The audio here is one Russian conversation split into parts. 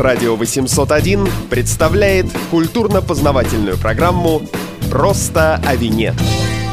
Радио 801 представляет культурно-познавательную программу «Просто о вине».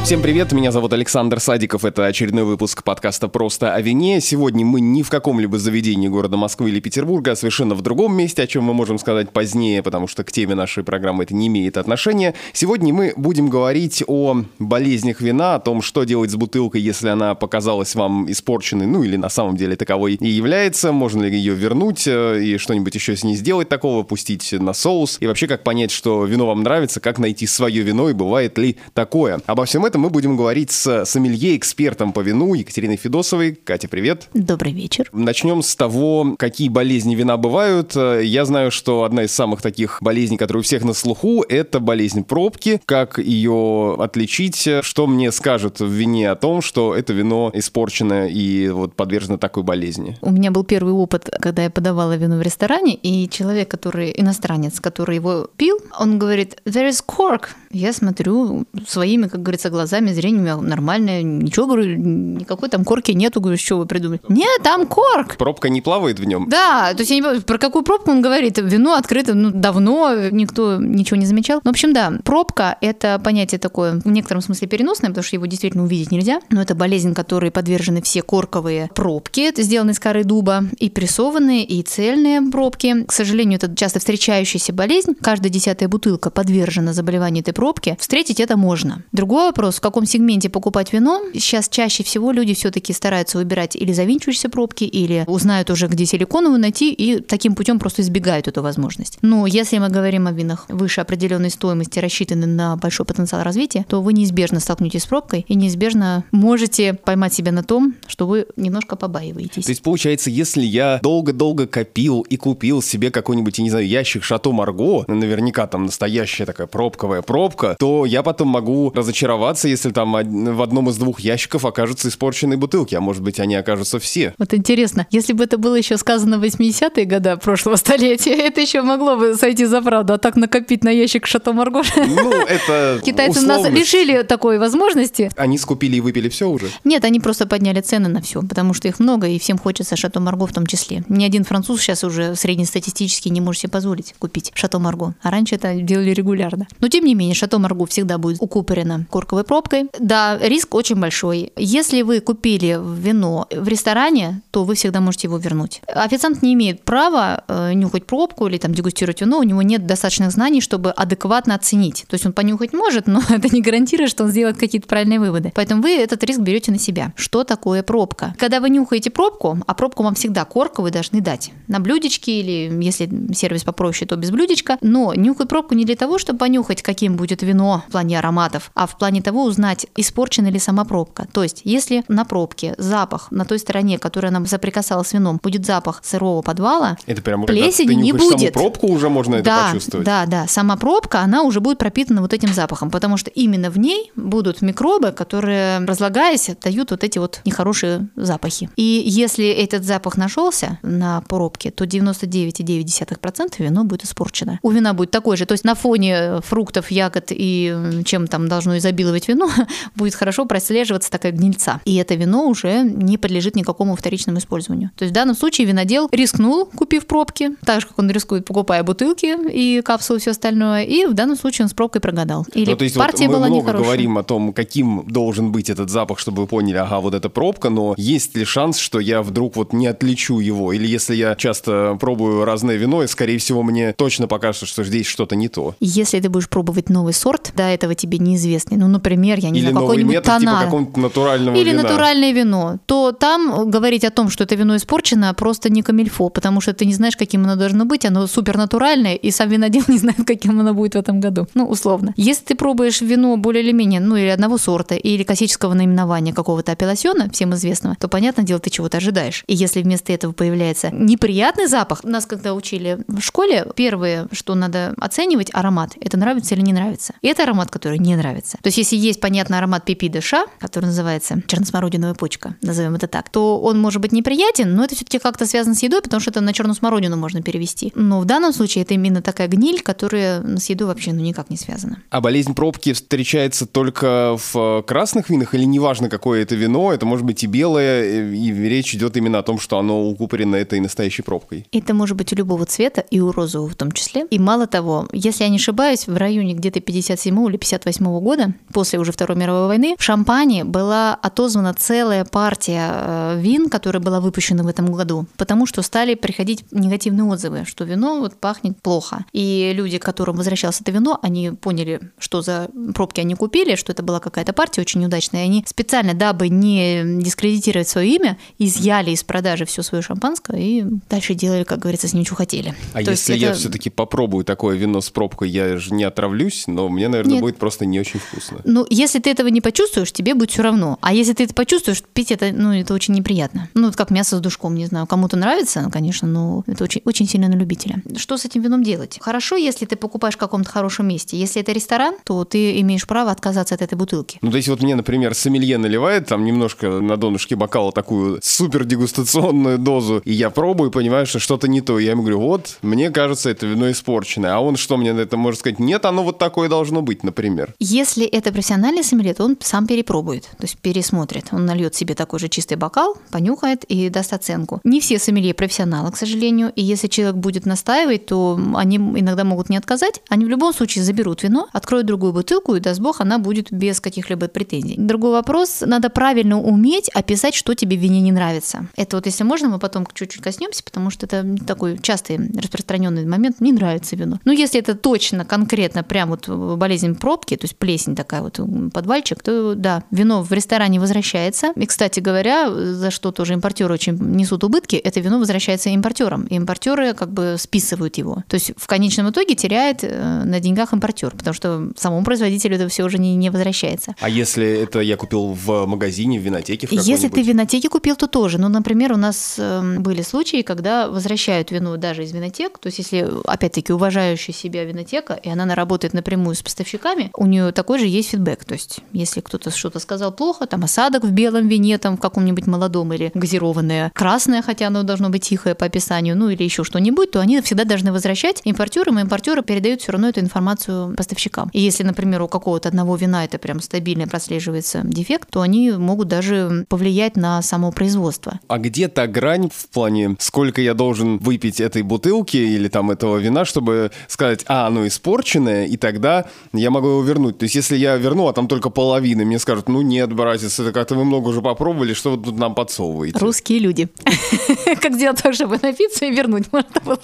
Всем привет, меня зовут Александр Садиков, это очередной выпуск подкаста «Просто о вине». Сегодня мы не в каком-либо заведении города Москвы или Петербурга, а совершенно в другом месте, о чем мы можем сказать позднее, потому что к теме нашей программы это не имеет отношения. Сегодня мы будем говорить о болезнях вина, о том, что делать с бутылкой, если она показалась вам испорченной, ну или на самом деле таковой и является, можно ли ее вернуть э, и что-нибудь еще с ней сделать такого, пустить на соус, и вообще как понять, что вино вам нравится, как найти свое вино и бывает ли такое. Обо всем этом мы будем говорить с сомелье, экспертом по вину Екатериной Федосовой. Катя, привет. Добрый вечер. Начнем с того, какие болезни вина бывают. Я знаю, что одна из самых таких болезней, которые у всех на слуху, это болезнь пробки. Как ее отличить? Что мне скажут в вине о том, что это вино испорчено и вот подвержено такой болезни? У меня был первый опыт, когда я подавала вино в ресторане, и человек, который иностранец, который его пил, он говорит, there is cork. Я смотрю своими, как говорится, глазами, зрение у меня нормальное, ничего, говорю, никакой там корки нету, говорю, что вы придумали? Нет, там корк! Пробка не плавает в нем? Да, то есть я не понимаю, про какую пробку он говорит. Вино открыто ну, давно, никто ничего не замечал. Ну, в общем, да, пробка – это понятие такое в некотором смысле переносное, потому что его действительно увидеть нельзя, но это болезнь, которой подвержены все корковые пробки, это сделаны из коры дуба, и прессованные, и цельные пробки. К сожалению, это часто встречающаяся болезнь. Каждая десятая бутылка подвержена заболеванию этой пробки, встретить это можно. Другой вопрос, в каком сегменте покупать вино. Сейчас чаще всего люди все-таки стараются выбирать или завинчивающиеся пробки, или узнают уже, где силиконовую найти, и таким путем просто избегают эту возможность. Но если мы говорим о винах выше определенной стоимости, рассчитаны на большой потенциал развития, то вы неизбежно столкнетесь с пробкой и неизбежно можете поймать себя на том, что вы немножко побаиваетесь. То есть, получается, если я долго-долго копил и купил себе какой-нибудь, я не знаю, ящик Шато Марго, наверняка там настоящая такая пробковая пробка, то я потом могу разочароваться, если там в одном из двух ящиков окажутся испорченные бутылки, а может быть, они окажутся все. Вот интересно, если бы это было еще сказано в 80-е годы прошлого столетия, это еще могло бы сойти за правду, а так накопить на ящик Шато Марго. Ну, это Китайцы нас лишили такой возможности. Они скупили и выпили все уже? Нет, они просто подняли цены на все, потому что их много, и всем хочется Шато Марго в том числе. Ни один француз сейчас уже среднестатистически не может себе позволить купить Шато Марго, а раньше это делали регулярно. Но тем не менее, Шато Марго всегда будет укупорено корковой пробкой. Да, риск очень большой. Если вы купили вино в ресторане, то вы всегда можете его вернуть. Официант не имеет права э, нюхать пробку или там дегустировать вино, у него нет достаточных знаний, чтобы адекватно оценить. То есть он понюхать может, но это не гарантирует, что он сделает какие-то правильные выводы. Поэтому вы этот риск берете на себя. Что такое пробка? Когда вы нюхаете пробку, а пробку вам всегда корку вы должны дать на блюдечке или если сервис попроще, то без блюдечка. Но нюхать пробку не для того, чтобы понюхать, каким будет вино в плане ароматов, а в плане того узнать, испорчена ли сама пробка. То есть, если на пробке запах на той стороне, которая нам соприкасалась с вином, будет запах сырого подвала, это прямо плесени не будет. Саму пробку уже можно да, это почувствовать. Да, да, сама пробка, она уже будет пропитана вот этим запахом, потому что именно в ней будут микробы, которые, разлагаясь, дают вот эти вот нехорошие запахи. И если этот запах нашелся на пробке, то 99,9% вино будет испорчено. У вина будет такой же, то есть на фоне фруктов, ягод и чем там должно изобиловать вино, будет хорошо прослеживаться такая гнильца. И это вино уже не подлежит никакому вторичному использованию. То есть в данном случае винодел рискнул, купив пробки, так же, как он рискует, покупая бутылки и капсулы и все остальное, и в данном случае он с пробкой прогадал. Или ну, то есть партия вот мы была много нехорошая. говорим о том, каким должен быть этот запах, чтобы вы поняли, ага, вот эта пробка, но есть ли шанс, что я вдруг вот не отличу его? Или если я часто пробую разное вино, и, скорее всего, мне точно покажется, что здесь что-то не то. Если ты будешь пробовать новый сорт до этого тебе неизвестный, ну, например, я не Или знаю, какой-нибудь метод, типа какого-нибудь натурального Или вина. натуральное вино, то там говорить о том, что это вино испорчено, просто не камильфо, потому что ты не знаешь, каким оно должно быть, оно супернатуральное, и сам винодел не знает, каким оно будет в этом году. Ну, условно. Если ты пробуешь вино более или менее, ну, или одного сорта, или классического наименования какого-то апелласьона, всем известного, то, понятное дело, ты чего-то ожидаешь. И если вместо этого появляется неприятный запах, нас когда учили в школе, первое, что надо оценивать, аромат. Это нравится или не нравится. И это аромат, который не нравится. То есть, если есть, понятно, аромат пипидыша, который называется черносмородиновая почка, назовем это так, то он может быть неприятен, но это все-таки как-то связано с едой, потому что это на черную смородину можно перевести. Но в данном случае это именно такая гниль, которая с едой вообще ну, никак не связана. А болезнь пробки встречается только в красных винах или неважно, какое это вино, это может быть и белое, и речь идет именно о том, что оно укупорено этой настоящей пробкой? Это может быть у любого цвета, и у розового в том числе. И мало того, если я не ошибаюсь, в районе где-то 57 или 58 года, после уже Второй мировой войны, в Шампане была отозвана целая партия э, вин, которая была выпущена в этом году, потому что стали приходить негативные отзывы, что вино вот пахнет плохо. И люди, которым возвращалось это вино, они поняли, что за пробки они купили, что это была какая-то партия очень удачная, и они специально, дабы не дискредитировать свое имя, изъяли из продажи все свое шампанское и дальше делали, как говорится, с ним, что хотели. А То если я это... все-таки попробую такое вино с пробкой, я же не отравлюсь, но мне, наверное, Нет. будет просто не очень вкусно. Ну, если ты этого не почувствуешь, тебе будет все равно. А если ты это почувствуешь, пить это, ну, это очень неприятно. Ну, вот как мясо с душком, не знаю. Кому-то нравится, ну, конечно, но это очень, очень сильно на любителя. Что с этим вином делать? Хорошо, если ты покупаешь в каком-то хорошем месте. Если это ресторан, то ты имеешь право отказаться от этой бутылки. Ну, то есть вот мне, например, сомелье наливает там немножко на донышке бокала такую супер дегустационную дозу, и я пробую, понимаю, что что-то не то. Я ему говорю, вот, мне кажется, это вино испорченное. А он что мне на это может сказать? Нет, оно вот такое должно быть, например. Если это профессиональный сомелье, то он сам перепробует, то есть пересмотрит. Он нальет себе такой же чистый бокал, понюхает и даст оценку. Не все сомелье профессионалы, к сожалению, и если человек будет настаивать, то они иногда могут не отказать. Они в любом случае заберут вино, откроют другую бутылку, и даст бог, она будет без каких-либо претензий. Другой вопрос, надо правильно уметь описать, что тебе в вине не нравится. Это вот если можно, мы потом чуть-чуть коснемся, потому что это такой частый распространенный момент, не нравится вино. Но если это точно, конкретно, прям вот болезнь пробки, то есть плесень такая вот, подвальчик, то да, вино в ресторане возвращается. И, кстати говоря, за что тоже импортеры очень несут убытки, это вино возвращается импортерам. И импортеры как бы списывают его. То есть в конечном итоге теряет э, на деньгах импортер, потому что самому производителю это все уже не, не возвращается. А если это я купил в магазине, в винотеке? В если ты в винотеке купил, то тоже. Ну, например, у нас эм, были случаи, когда возвращают вино даже из винотек. То есть если, опять-таки, уважающая себя винотека, и она работает напрямую с поставщиками, у нее такой же есть фидбэк. То есть если кто-то что-то сказал плохо, там осадок в белом вине, там в каком-нибудь молодом или газированное красное, хотя оно должно быть тихое по описанию, ну или еще что-нибудь, то они всегда должны возвращать импортерам, и импортеры передают все равно эту информацию поставщикам. И если, например, у какого-то одного вина это прям стабильно прослеживается дефект, то они могут даже повлиять на само производство. А где та грань в плане, сколько я должен выпить этой бутылки или там этого вина, чтобы сказать, а, оно испорченное, и тогда я могу его вернуть. То есть если я верну, а там только половина, мне скажут, ну нет, братец, это как-то вы много уже попробовали, что вы тут нам подсовываете? Русские люди. Как сделать так, чтобы напиться и вернуть можно было?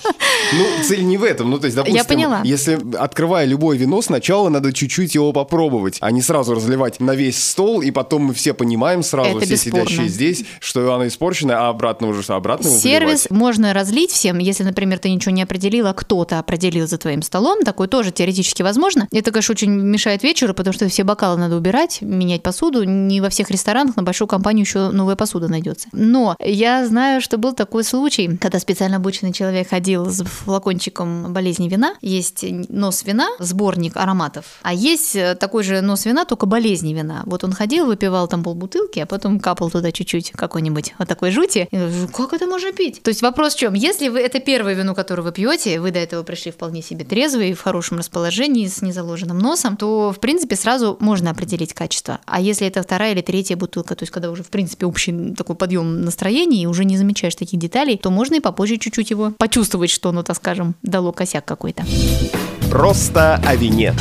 Ну, цель не в этом. Ну, то есть, допустим, Я поняла. если, открывая любое вино, сначала надо чуть-чуть его попробовать, а не сразу разливать на весь стол, и потом мы все понимаем сразу, Это все бесспорно. сидящие здесь, что оно испорченное, а обратно уже обратно Сервис можно разлить всем, если, например, ты ничего не определила, кто-то определил за твоим столом, такое тоже теоретически возможно. Это, конечно, очень мешает вечеру, потому что все бокалы надо убирать, менять посуду. Не во всех ресторанах на большую компанию еще новая посуда найдется. Но я знаю, что был такой случай, когда специально обученный человек ходил с флакончиком болезни вина. Есть нос вина, сборник ароматов, а есть э, такой же нос вина, только болезни вина. Вот он ходил, выпивал там полбутылки, а потом капал туда чуть-чуть какой-нибудь вот такой жути. И говорю, как это можно пить? То есть вопрос в чем? Если вы это первое вино, которое вы пьете, вы до этого пришли вполне себе трезвые, в хорошем расположении, с незаложенным носом, то, в принципе, сразу можно определить качество. А если это вторая или третья бутылка, то есть когда уже, в принципе, общий такой подъем настроения и уже не замечаешь таких деталей, то можно и попозже чуть-чуть его почувствовать, что оно, так скажем, дало косяк какой-то. Просто о вине.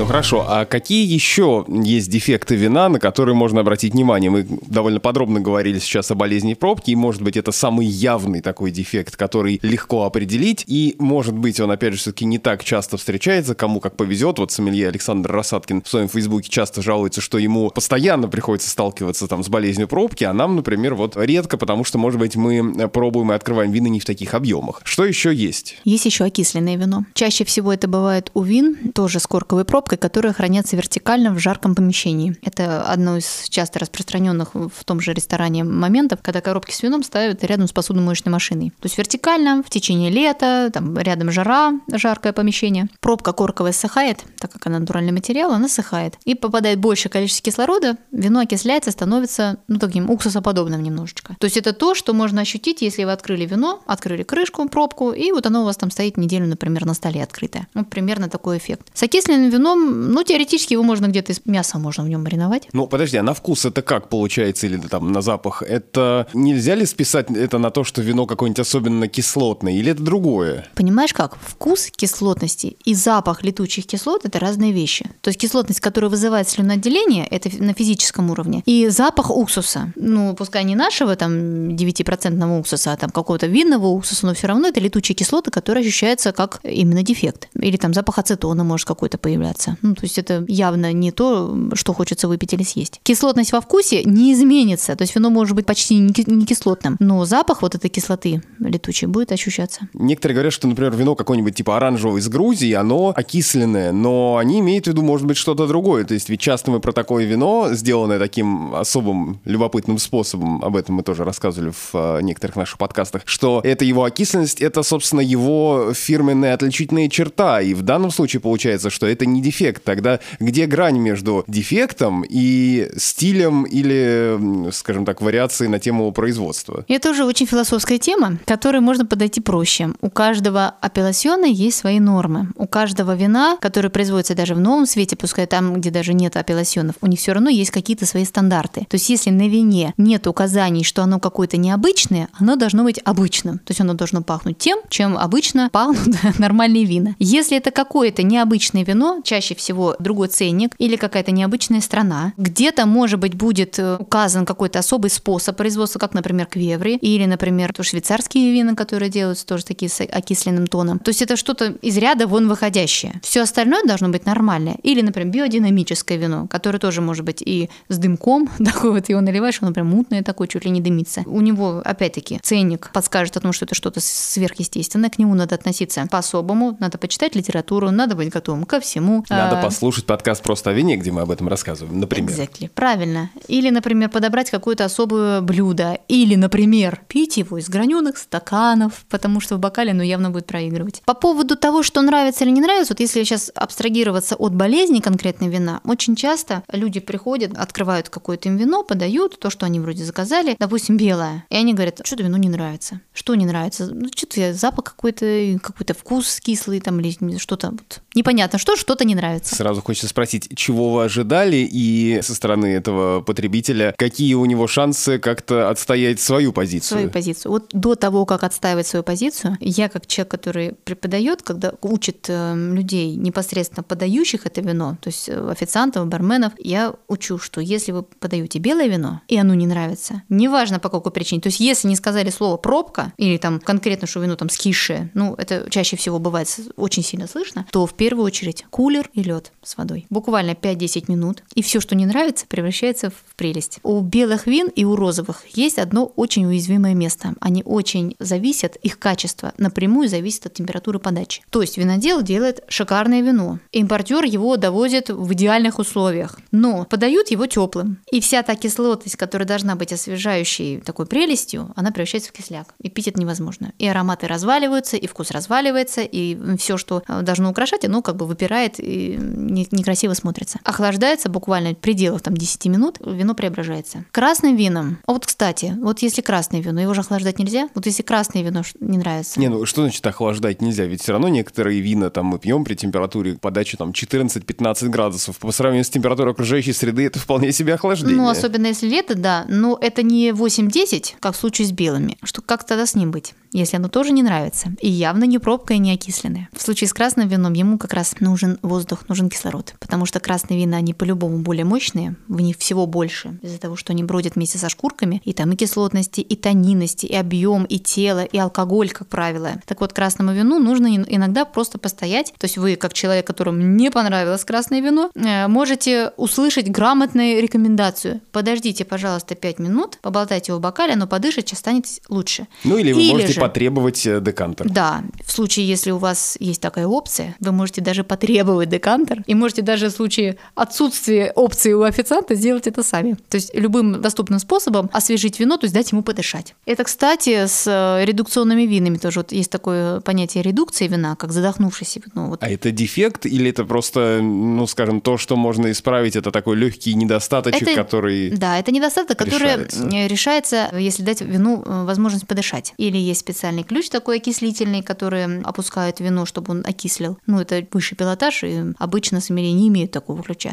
Ну хорошо, а какие еще есть дефекты вина, на которые можно обратить внимание? Мы довольно подробно говорили сейчас о болезни пробки, и может быть это самый явный такой дефект, который легко определить, и может быть он опять же все-таки не так часто встречается, кому как повезет. Вот сомелье Александр Рассадкин в своем фейсбуке часто жалуется, что ему постоянно приходится сталкиваться там с болезнью пробки, а нам, например, вот редко, потому что, может быть, мы пробуем и открываем вина не в таких объемах. Что еще есть? Есть еще окисленное вино. Чаще всего это бывает у вин, тоже с корковой пробкой, пробкой, которая хранятся вертикально в жарком помещении. Это одно из часто распространенных в том же ресторане моментов, когда коробки с вином ставят рядом с посудомоечной машиной. То есть вертикально, в течение лета, там рядом жара, жаркое помещение. Пробка корковая ссыхает, так как она натуральный материал, она ссыхает. И попадает большее количество кислорода, вино окисляется, становится, ну, таким уксусоподобным немножечко. То есть это то, что можно ощутить, если вы открыли вино, открыли крышку, пробку, и вот оно у вас там стоит неделю, например, на столе открытое. Ну, примерно такой эффект. С окисленным вином, ну, теоретически его можно где-то из мяса можно в нем мариновать. Ну, подожди, а на вкус это как получается, или там на запах? Это нельзя ли списать это на то, что вино какое-нибудь особенно кислотное, или это другое? Понимаешь как? Вкус кислотности и запах летучих кислот – это разные вещи. То есть кислотность, которая вызывает слюноотделение, это на физическом уровне. И запах уксуса, ну, пускай не нашего там 9% уксуса, а там какого-то винного уксуса, но все равно это летучие кислоты, которые ощущаются как именно дефект. Или там запах ацетона может какой-то появляться. Ну, то есть это явно не то, что хочется выпить или съесть. Кислотность во вкусе не изменится, то есть вино может быть почти не кислотным, но запах вот этой кислоты летучей будет ощущаться. Некоторые говорят, что, например, вино какое-нибудь типа оранжевого из Грузии, оно окисленное, но они имеют в виду, может быть, что-то другое. То есть ведь часто мы про такое вино, сделанное таким особым любопытным способом, об этом мы тоже рассказывали в э, некоторых наших подкастах, что это его окисленность, это, собственно, его фирменная отличительная черта. И в данном случае получается, что это не дефект. Тогда где грань между дефектом и стилем или, скажем так, вариацией на тему производства? Это тоже очень философская тема, к которой можно подойти проще. У каждого апелласьона есть свои нормы. У каждого вина, которое производится даже в новом свете, пускай там, где даже нет апелласьонов, у них все равно есть какие-то свои стандарты. То есть если на вине нет указаний, что оно какое-то необычное, оно должно быть обычным. То есть оно должно пахнуть тем, чем обычно пахнут нормальные вина. Если это какое-то необычное вино, чаще всего другой ценник или какая-то необычная страна, где-то, может быть, будет э, указан какой-то особый способ производства, как, например, квеври, или, например, то швейцарские вина, которые делаются тоже такие с окисленным тоном. То есть это что-то из ряда вон выходящее. Все остальное должно быть нормальное. Или, например, биодинамическое вино, которое тоже может быть и с дымком, такой вот его наливаешь, он, например, мутное такое, чуть ли не дымится. У него, опять-таки, ценник подскажет о том, что это что-то сверхъестественное, к нему надо относиться по-особому, надо почитать литературу, надо быть готовым ко всему. Надо а... послушать подкаст «Просто о вине», где мы об этом рассказываем, например. Exactly. Правильно. Или, например, подобрать какое-то особое блюдо. Или, например, пить его из граненых стаканов, потому что в бокале, ну, явно будет проигрывать. По поводу того, что нравится или не нравится, вот если сейчас абстрагироваться от болезни конкретной вина, очень часто люди приходят, открывают какое-то им вино, подают то, что они вроде заказали, допустим, белое, и они говорят, что-то вино не нравится. Что не нравится? Ну, что-то запах какой-то, какой-то вкус кислый там или что-то вот. непонятно, что что-то не нравится. Сразу хочется спросить, чего вы ожидали и со стороны этого потребителя, какие у него шансы как-то отстоять свою позицию? Свою позицию. Вот до того, как отстаивать свою позицию, я как человек, который преподает, когда учит э, людей, непосредственно подающих это вино, то есть э, официантов, барменов, я учу, что если вы подаете белое вино, и оно не нравится, неважно по какой причине, то есть если не сказали слово пробка, или там конкретно, что вино там скисшее, ну, это чаще всего бывает очень сильно слышно, то в первую очередь кулер и лед с водой. Буквально 5-10 минут, и все, что не нравится, превращается в прелесть. У белых вин и у розовых есть одно очень уязвимое место. Они очень зависят, их качество напрямую зависит от температуры подачи. То есть винодел делает шикарное вино. Импортер его довозит в идеальных условиях, но подают его теплым. И вся та кислотность, которая должна быть освежающей такой прелестью, она превращается в кисляк. И пить это невозможно. И ароматы разваливаются, и вкус разваливается, и все, что э, должно украшать, оно как бы выпирает и некрасиво смотрится. Охлаждается буквально в пределах там 10 минут, вино преображается. Красным вином, а вот кстати, вот если красное вино, его же охлаждать нельзя? Вот если красное вино не нравится. Не, ну что значит охлаждать нельзя? Ведь все равно некоторые вина там мы пьем при температуре подачи там 14-15 градусов. По сравнению с температурой окружающей среды это вполне себе охлаждение. Ну, особенно если лето, да. Но это не 8-10, как в случае с белыми. Что как тогда с ним быть? если оно тоже не нравится, и явно не пробка и не окисленное. В случае с красным вином ему как раз нужен воздух, нужен кислород, потому что красные вина, они по-любому более мощные, в них всего больше, из-за того, что они бродят вместе со шкурками, и там и кислотности, и тонинности, и объем, и тело, и алкоголь, как правило. Так вот, красному вину нужно иногда просто постоять, то есть вы, как человек, которому не понравилось красное вино, э, можете услышать грамотную рекомендацию. Подождите, пожалуйста, 5 минут, поболтайте в бокале, оно подышит, сейчас станет лучше. Ну или вы или можете потребовать э, декантер. Да, в случае, если у вас есть такая опция, вы можете даже потребовать декантер. И можете даже в случае отсутствия опции у официанта сделать это сами. То есть любым доступным способом освежить вино, то есть дать ему подышать. Это, кстати, с э, редукционными винами тоже вот есть такое понятие редукции вина, как задохнувшийся вино. Вот. А это дефект или это просто, ну, скажем, то, что можно исправить, это такой легкий недостаточек, Это- который... Да, это недостаток, который решается. решается, если дать вину э, возможность подышать. Или есть специальный ключ такой окислительный, который опускает вино, чтобы он окислил. Ну, это высший пилотаж, и обычно сомелье не имеют такого ключа.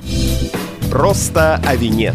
Просто о вине.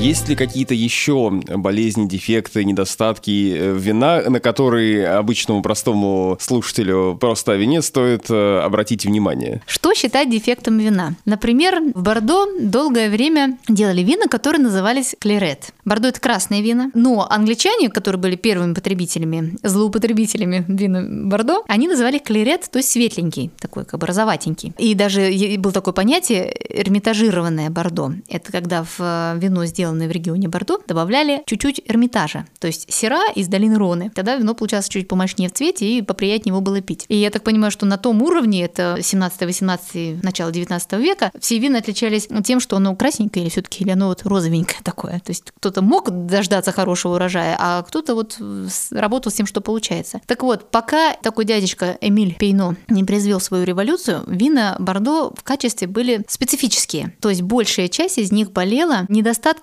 Есть ли какие-то еще болезни, дефекты, недостатки э, вина, на которые обычному простому слушателю просто о вине стоит э, обратить внимание? Что считать дефектом вина? Например, в Бордо долгое время делали вина, которые назывались клерет. Бордо – это красное вино, но англичане, которые были первыми потребителями, злоупотребителями вина Бордо, они называли клерет, то есть светленький, такой как бы розоватенький. И даже было такое понятие эрмитажированное Бордо. Это когда в э, вино, сделанное в регионе Бордо, добавляли чуть-чуть эрмитажа, то есть сера из долины Роны. Тогда вино получалось чуть помощнее в цвете и поприятнее его было пить. И я так понимаю, что на том уровне, это 17-18, начало 19 века, все вина отличались тем, что оно красненькое или все-таки или оно вот розовенькое такое. То есть кто-то мог дождаться хорошего урожая, а кто-то вот с- работал с тем, что получается. Так вот, пока такой дядечка Эмиль Пейно не произвел свою революцию, вина Бордо в качестве были специфические. То есть большая часть из них болела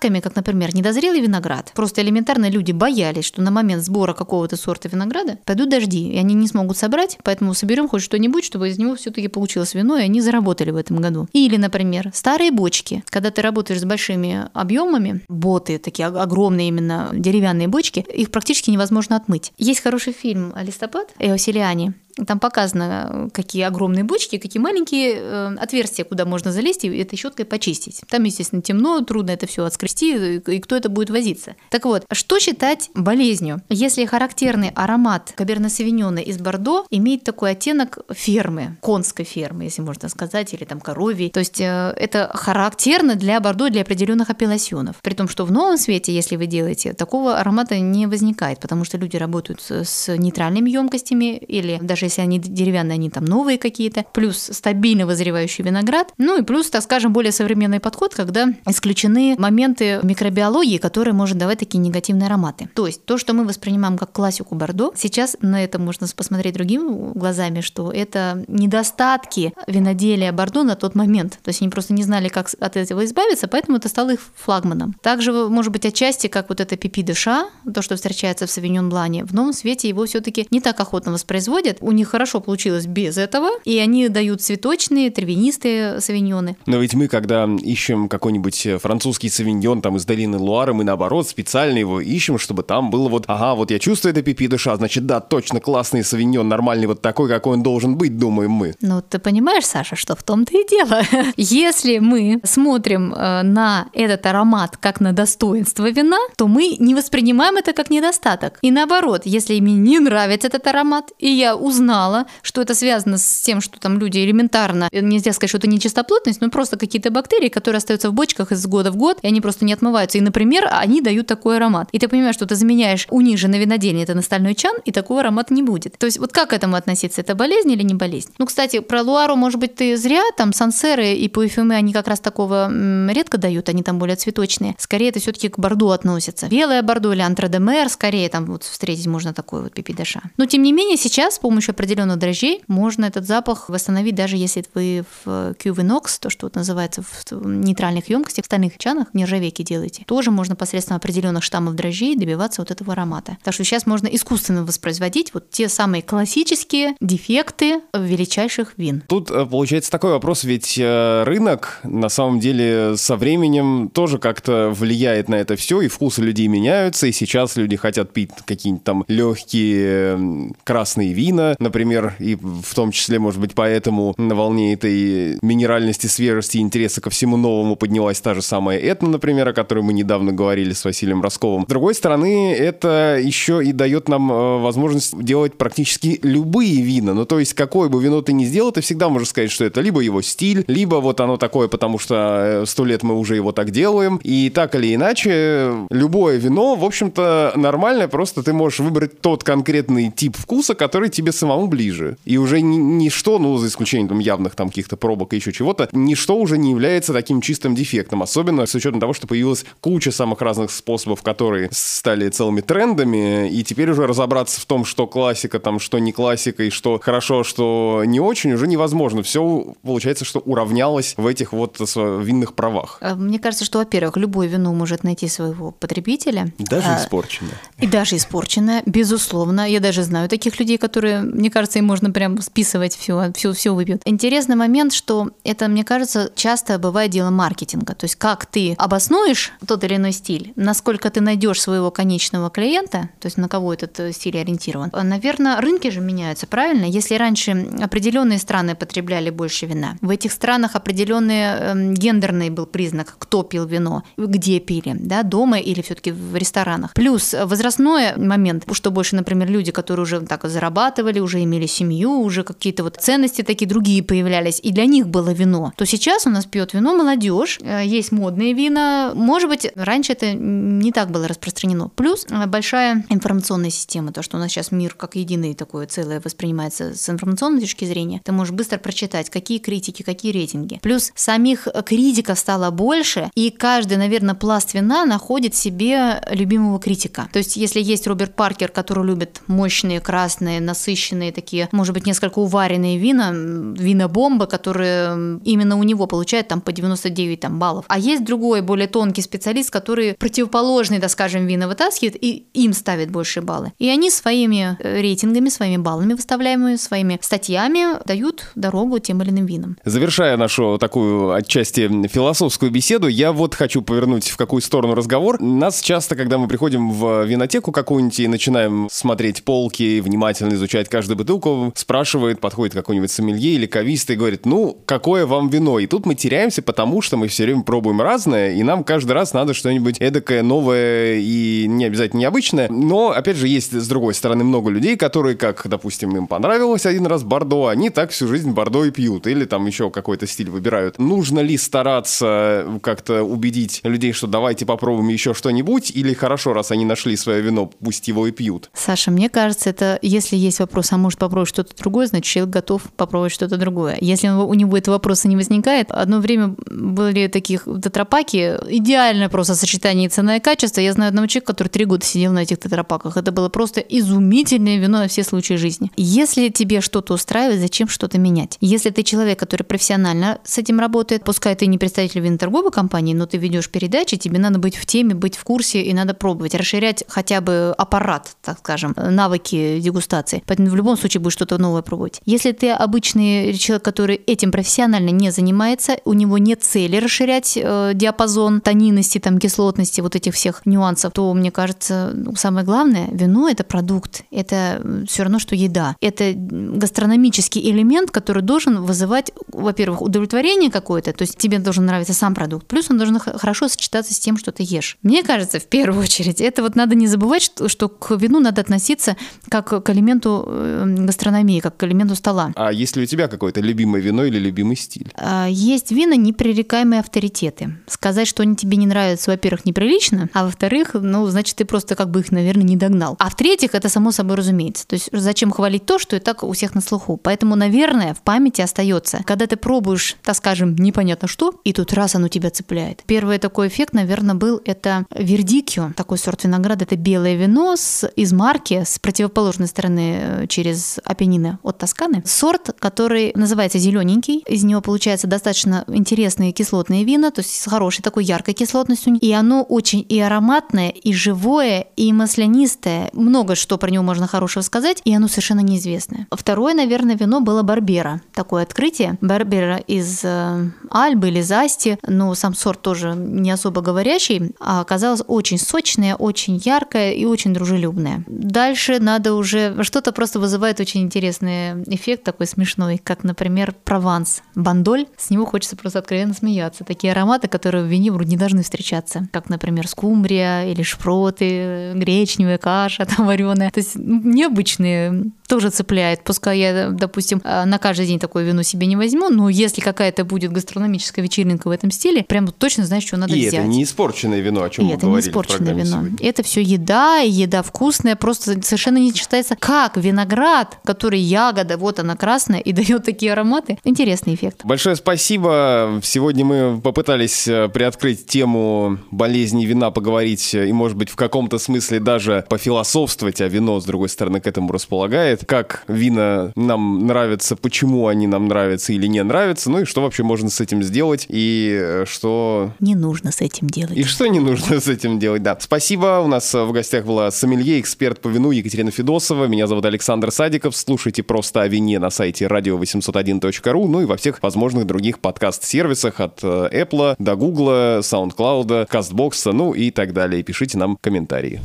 недостатками, как, например, недозрелый виноград. Просто элементарно люди боялись, что на момент сбора какого-то сорта винограда пойдут дожди, и они не смогут собрать, поэтому соберем хоть что-нибудь, чтобы из него все-таки получилось вино, и они заработали в этом году. Или, например, старые бочки. Когда ты работаешь с большими объемами, боты, такие ог- огромные именно деревянные бочки, их практически невозможно отмыть. Есть хороший фильм «Листопад» Эосилиани. Там показано, какие огромные бочки, какие маленькие э, отверстия, куда можно залезть и этой щеткой почистить. Там, естественно, темно, трудно это все отскрести, и кто это будет возиться. Так вот, что считать болезнью? Если характерный аромат каберне савиньона из Бордо имеет такой оттенок фермы, конской фермы, если можно сказать, или там коровьей, то есть э, это характерно для Бордо, для определенных апелласьонов. При том, что в новом свете, если вы делаете, такого аромата не возникает, потому что люди работают с нейтральными емкостями или даже если они деревянные, они там новые какие-то, плюс стабильно вызревающий виноград, ну и плюс, так скажем, более современный подход, когда исключены моменты микробиологии, которые может давать такие негативные ароматы. То есть то, что мы воспринимаем как классику Бордо, сейчас на это можно посмотреть другими глазами, что это недостатки виноделия Бордо на тот момент. То есть они просто не знали, как от этого избавиться, поэтому это стало их флагманом. Также, может быть, отчасти, как вот это пипи де ша, то, что встречается в Савиньон Блане, в новом свете его все-таки не так охотно воспроизводят. У них хорошо получилось без этого, и они дают цветочные, травянистые савиньоны. Но ведь мы, когда ищем какой-нибудь э, французский савиньон там из долины Луары, мы наоборот специально его ищем, чтобы там было вот, ага, вот я чувствую это пипи душа, значит, да, точно классный савиньон, нормальный вот такой, какой он должен быть, думаем мы. Ну, ты понимаешь, Саша, что в том-то и дело. Если мы смотрим э, на этот аромат как на достоинство вина, то мы не воспринимаем это как недостаток. И наоборот, если мне не нравится этот аромат, и я узнала, что это связано с тем, что там люди элементарно, э, нельзя сказать, что это не чистоплотность, но просто какие-то бактерии, которые остаются в бочках из года в год, и они просто не отмываются. И, например, они дают такой аромат. И ты понимаешь, что ты заменяешь у них это на стальной чан, и такого аромата не будет. То есть вот как к этому относиться? Это болезнь или не болезнь? Ну, кстати, про Луару, может быть, ты зря, там сансеры и пуэфюме, они как раз такого редко дают, они там более цветочные. Скорее, это все-таки к бордо относится. Белое бордо или антрадемер, скорее там вот встретить можно такой вот пипидаша. Но, тем не менее, сейчас с помощью определенных дрожжей можно этот запах восстановить, даже если вы в кювенокс, то, что вот называется в нейтральных емкостях, в стальных чанах, нержавейки делаете, тоже можно посредством определенных штаммов дрожжей добиваться вот этого аромата. Так что сейчас можно искусственно воспроизводить вот те самые классические дефекты величайших вин. Тут э, получается такой вопрос, ведь э, рынок на самом деле со временем тоже как-то влияет на это все, и вкусы людей меняются, и сейчас люди хотят пить какие-нибудь там легкие красные вина, например, и в том числе, может быть, поэтому на волне этой минеральности, свежести интереса ко всему новому поднялась та же самая этно, например, о которой мы недавно говорили с Василием Росковым. С другой стороны, это еще и дает нам э, возможность делать практически любые вина. Ну, то есть, какое бы вино ты ни сделал, ты всегда можешь сказать, что это либо его стиль, либо вот оно такое, потому что э, сто лет мы уже его так делаем. И так или иначе, любое вино, в общем-то, нормальное, просто ты можешь выбрать тот конкретный тип вкуса, который тебе самому самому ближе. И уже ни, ничто, ну, за исключением там явных там каких-то пробок и еще чего-то, ничто уже не является таким чистым дефектом. Особенно с учетом того, что появилась куча самых разных способов, которые стали целыми трендами, и теперь уже разобраться в том, что классика, там, что не классика, и что хорошо, что не очень, уже невозможно. Все получается, что уравнялось в этих вот винных правах. А, мне кажется, что, во-первых, любое вино может найти своего потребителя. Даже а, испорченное. И даже испорченное, безусловно. Я даже знаю таких людей, которые, мне кажется, им можно прям списывать все, все, все выпьют. Интересный момент, что это, мне кажется, часто бывает дело маркетинга. То есть как ты обоснуешь тот или иной стиль, насколько ты найдешь своего конечного клиента, то есть на кого этот э, стиль ориентирован. Наверное, рынки же меняются, правильно? Если раньше определенные страны потребляли больше вина, в этих странах определенный эм, гендерный был признак, кто пил вино, где пили, да, дома или все-таки в ресторанах. Плюс возрастной момент, что больше, например, люди, которые уже так зарабатывали, уже имели семью, уже какие-то вот ценности такие другие появлялись, и для них было вино, то сейчас у нас пьет вино молодежь, э, есть модные вина. Может быть, раньше это не так было распространено. Плюс э, большая информационная система, то, что у нас сейчас мир как единый такое целое воспринимается с информационной точки зрения. Ты можешь быстро прочитать, какие критики, какие рейтинги. Плюс самих критиков стало больше, и каждый, наверное, пласт вина находит себе любимого критика. То есть, если есть Роберт Паркер, который любит мощные, красные, насыщенные такие, может быть, несколько уваренные вина, вина бомбы, которые именно у него получают там по 99 там, баллов. А есть другой, более тонкий специалист, который противоположный, да скажем, вина вытаскивает и им ставит больше баллы. И они своими э, рейтингами, своими баллами выставляемыми, своими статьями дают дорогу тем или иным винам. Завершая нашу такую отчасти философскую беседу, я вот хочу повернуть в какую сторону разговор. Нас часто, когда мы приходим в винотеку какую-нибудь и начинаем смотреть полки, внимательно изучать каждую бутылку, спрашивает, подходит какой-нибудь сомелье или кавист и говорит, ну, какое вам вино? И тут мы теряемся, потому что мы все время пробуем разное, и нам каждый раз надо что-нибудь эдакое, новое и не обязательно необычное. Но, опять же, есть с другой стороны много людей, которые, как, допустим, им понравилось один раз Бордо, они так всю жизнь Бордо и пьют, или там еще какой-то стиль выбирают. Нужно ли стараться как-то убедить людей, что давайте попробуем еще что-нибудь, или хорошо, раз они нашли свое вино, пусть его и пьют? Саша, мне кажется, это если есть вопрос, а может попробовать что-то другое, значит, человек готов попробовать что-то другое. Если у него этого вопроса не возникает, одно время были таких тетрапаки, идеальное просто сочетание цена и качество. Я знаю одного человека, который три года сидел на этих тетрапаках. Это было просто изумительное вино на все случаи жизни. Если тебе что-то устраивает, зачем что-то менять? Если ты человек, который профессионально с этим работает, пускай ты не представитель виноторговой компании, но ты ведешь передачи, тебе надо быть в теме, быть в курсе и надо пробовать, расширять хотя бы аппарат, так скажем, навыки дегустации. Поэтому в любом случае будешь что-то новое пробовать. Если ты обычный человек, который этим профессионально не занимается, у него нет цели расширять э, диапазон тонинности, там, кислотности, вот этих всех нюансов, то, мне кажется, ну, самое главное, вино – это продукт, это все равно, что еда. Это гастрономический элемент, который должен вызывать, во-первых, удовлетворение какое-то, то есть тебе должен нравиться сам продукт, плюс он должен хорошо сочетаться с тем, что ты ешь. Мне кажется, в первую очередь, это вот надо не забывать, что, что к вину надо относиться как к элементу э, гастрономии, как к элементу стола. А есть ли у тебя какое-то любимое вино или любимый стиль? А, есть вина непререкаемые авторитеты. Сказать, что они тебе не нравятся, во-первых, неприлично, а во-вторых, ну, значит, ты просто как бы их, наверное, не догнал. А в-третьих, это само собой разумеется. То есть зачем хвалить то, что и так у всех на слуху. Поэтому, наверное, в памяти остается, когда ты пробуешь, так скажем, непонятно что, и тут раз оно тебя цепляет. Первый такой эффект, наверное, был это вердикио, такой сорт винограда, это белое вино с, из марки с противоположной стороны э, через Апеннины от Тосканы. Сорт, который называется зелененький, из него получается достаточно интересные кислотные вина, то есть с хорошей такой яркой кислотностью, и оно очень и ароматное, и живое, и маслянистое. Много что про него можно хорошего сказать, и оно совершенно неизвестное. Второе, наверное, вино было Барбера. Такое открытие. Барбера из э, Альбы или Засти, но сам сорт тоже не особо говорящий, а оказалось очень сочное, очень яркое и очень дружелюбное. Дальше надо уже... Что-то просто вызывает очень интересный эффект такой смешной, как, например, Прованс. Бандоль, с него хочется просто откровенно смеяться. Такие ароматы, которые в вине вроде не должны встречаться, как, например, скумбрия или шпроты, гречневая каша там вареная. То есть необычные тоже цепляет. Пускай я, допустим, э, на каждый день такое вино себе не возьму, но если какая-то будет гастрономическая вечеринка в этом стиле, прям точно знаешь, что надо и взять. это не испорченное вино, о чем и мы это говорили не испорченное вино. сегодня. Это все еда, еда вкусная, просто совершенно не считается, как виноград, который ягода, вот она красная, и дает такие ароматы. Интересный эффект. Большое спасибо. Сегодня мы попытались э, приоткрыть тему болезни вина, поговорить э, и, может быть, в каком-то смысле даже пофилософствовать, а вино, с другой стороны, к этому располагает. Как вина нам нравятся, почему они нам нравятся или не нравятся, ну и что вообще можно с этим сделать, и э, что Не нужно с этим делать. И что не нужно с этим делать, да. Спасибо. У нас э, в гостях была сомелье, эксперт по вину Екатерина Федосова. Меня зовут Александр Садиков. Слушайте просто о вине на сайте radio801.ru, ну и во всех возможных других подкаст-сервисах от э, Apple до Google, SoundCloud, CastBox, ну и так далее. Пишите нам комментарии.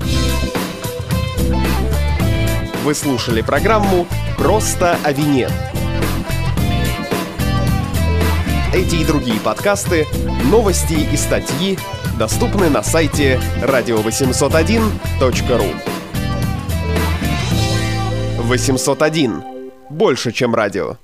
Вы слушали программу «Просто о вине». Эти и другие подкасты, новости и статьи доступны на сайте radio801.ru 801. Больше, чем радио.